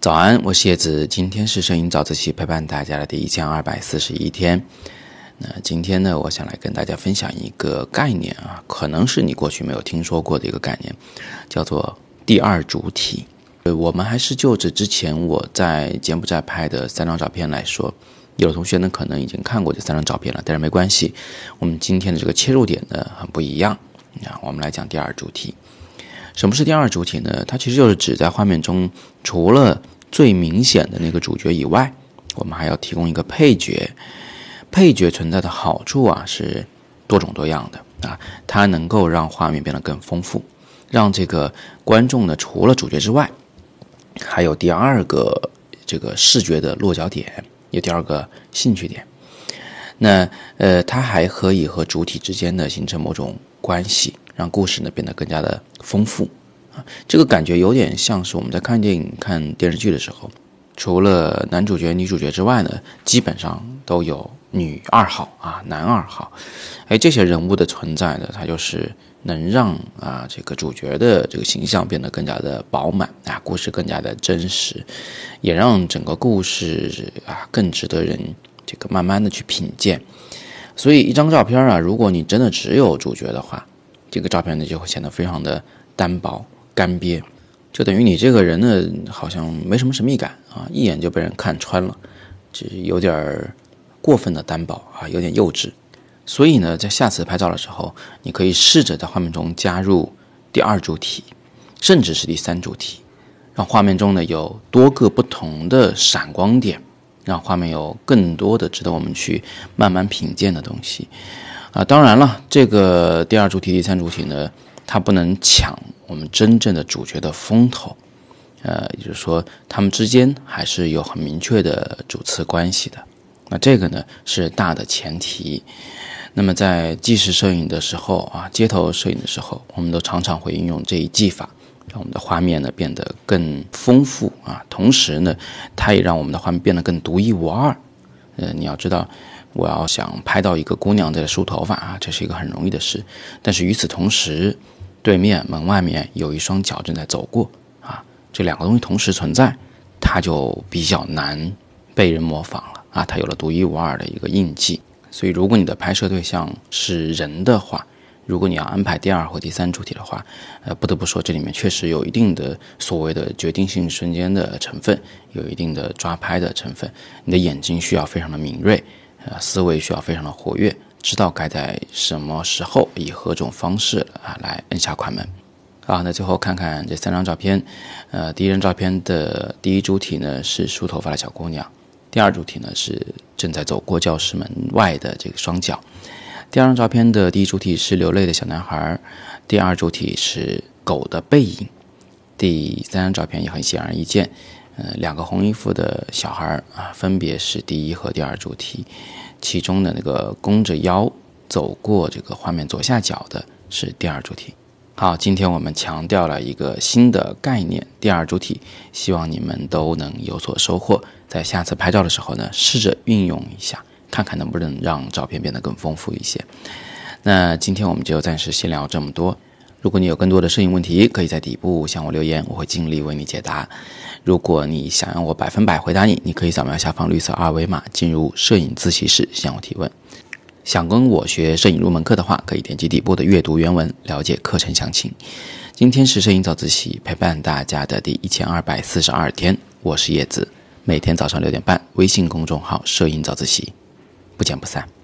早安，我是叶子。今天是摄影早自习陪伴大家的第一千二百四十一天。那今天呢，我想来跟大家分享一个概念啊，可能是你过去没有听说过的一个概念，叫做第二主体。呃，我们还是就着之前我在柬埔寨拍的三张照片来说，有的同学呢可能已经看过这三张照片了，但是没关系，我们今天的这个切入点呢很不一样啊，我们来讲第二主体。什么是第二主体呢？它其实就是指在画面中，除了最明显的那个主角以外，我们还要提供一个配角。配角存在的好处啊是多种多样的啊，它能够让画面变得更丰富，让这个观众呢除了主角之外，还有第二个这个视觉的落脚点，有第二个兴趣点。那呃，它还可以和主体之间的形成某种关系。让故事呢变得更加的丰富，啊，这个感觉有点像是我们在看电影、看电视剧的时候，除了男主角、女主角之外呢，基本上都有女二号啊、男二号，哎，这些人物的存在呢，它就是能让啊这个主角的这个形象变得更加的饱满啊，故事更加的真实，也让整个故事啊更值得人这个慢慢的去品鉴。所以一张照片啊，如果你真的只有主角的话，这个照片呢就会显得非常的单薄干瘪，就等于你这个人呢好像没什么神秘感啊，一眼就被人看穿了，这有点儿过分的单薄啊，有点幼稚。所以呢，在下次拍照的时候，你可以试着在画面中加入第二主体，甚至是第三主体，让画面中呢有多个不同的闪光点，让画面有更多的值得我们去慢慢品鉴的东西。啊，当然了，这个第二主题、第三主题呢，它不能抢我们真正的主角的风头，呃，也就是说，他们之间还是有很明确的主次关系的。那这个呢是大的前提。那么在纪实摄影的时候啊，街头摄影的时候，我们都常常会运用这一技法，让我们的画面呢变得更丰富啊，同时呢，它也让我们的画面变得更独一无二。呃，你要知道。我要想拍到一个姑娘在梳头发啊，这是一个很容易的事。但是与此同时，对面门外面有一双脚正在走过啊，这两个东西同时存在，它就比较难被人模仿了啊，它有了独一无二的一个印记。所以，如果你的拍摄对象是人的话，如果你要安排第二或第三主题的话，呃，不得不说这里面确实有一定的所谓的决定性瞬间的成分，有一定的抓拍的成分。你的眼睛需要非常的敏锐。呃，思维需要非常的活跃，知道该在什么时候以何种方式啊来摁下快门。好，那最后看看这三张照片。呃，第一张照片的第一主体呢是梳头发的小姑娘，第二主体呢是正在走过教室门外的这个双脚。第二张照片的第一主体是流泪的小男孩，第二主体是狗的背影。第三张照片也很显而易见。呃，两个红衣服的小孩啊，分别是第一和第二主体，其中的那个弓着腰走过这个画面左下角的是第二主体。好，今天我们强调了一个新的概念——第二主体，希望你们都能有所收获。在下次拍照的时候呢，试着运用一下，看看能不能让照片变得更丰富一些。那今天我们就暂时先聊这么多。如果你有更多的摄影问题，可以在底部向我留言，我会尽力为你解答。如果你想让我百分百回答你，你可以扫描下方绿色二维码进入摄影自习室向我提问。想跟我学摄影入门课的话，可以点击底部的阅读原文了解课程详情。今天是摄影早自习陪伴大家的第一千二百四十二天，我是叶子，每天早上六点半，微信公众号摄影早自习，不见不散。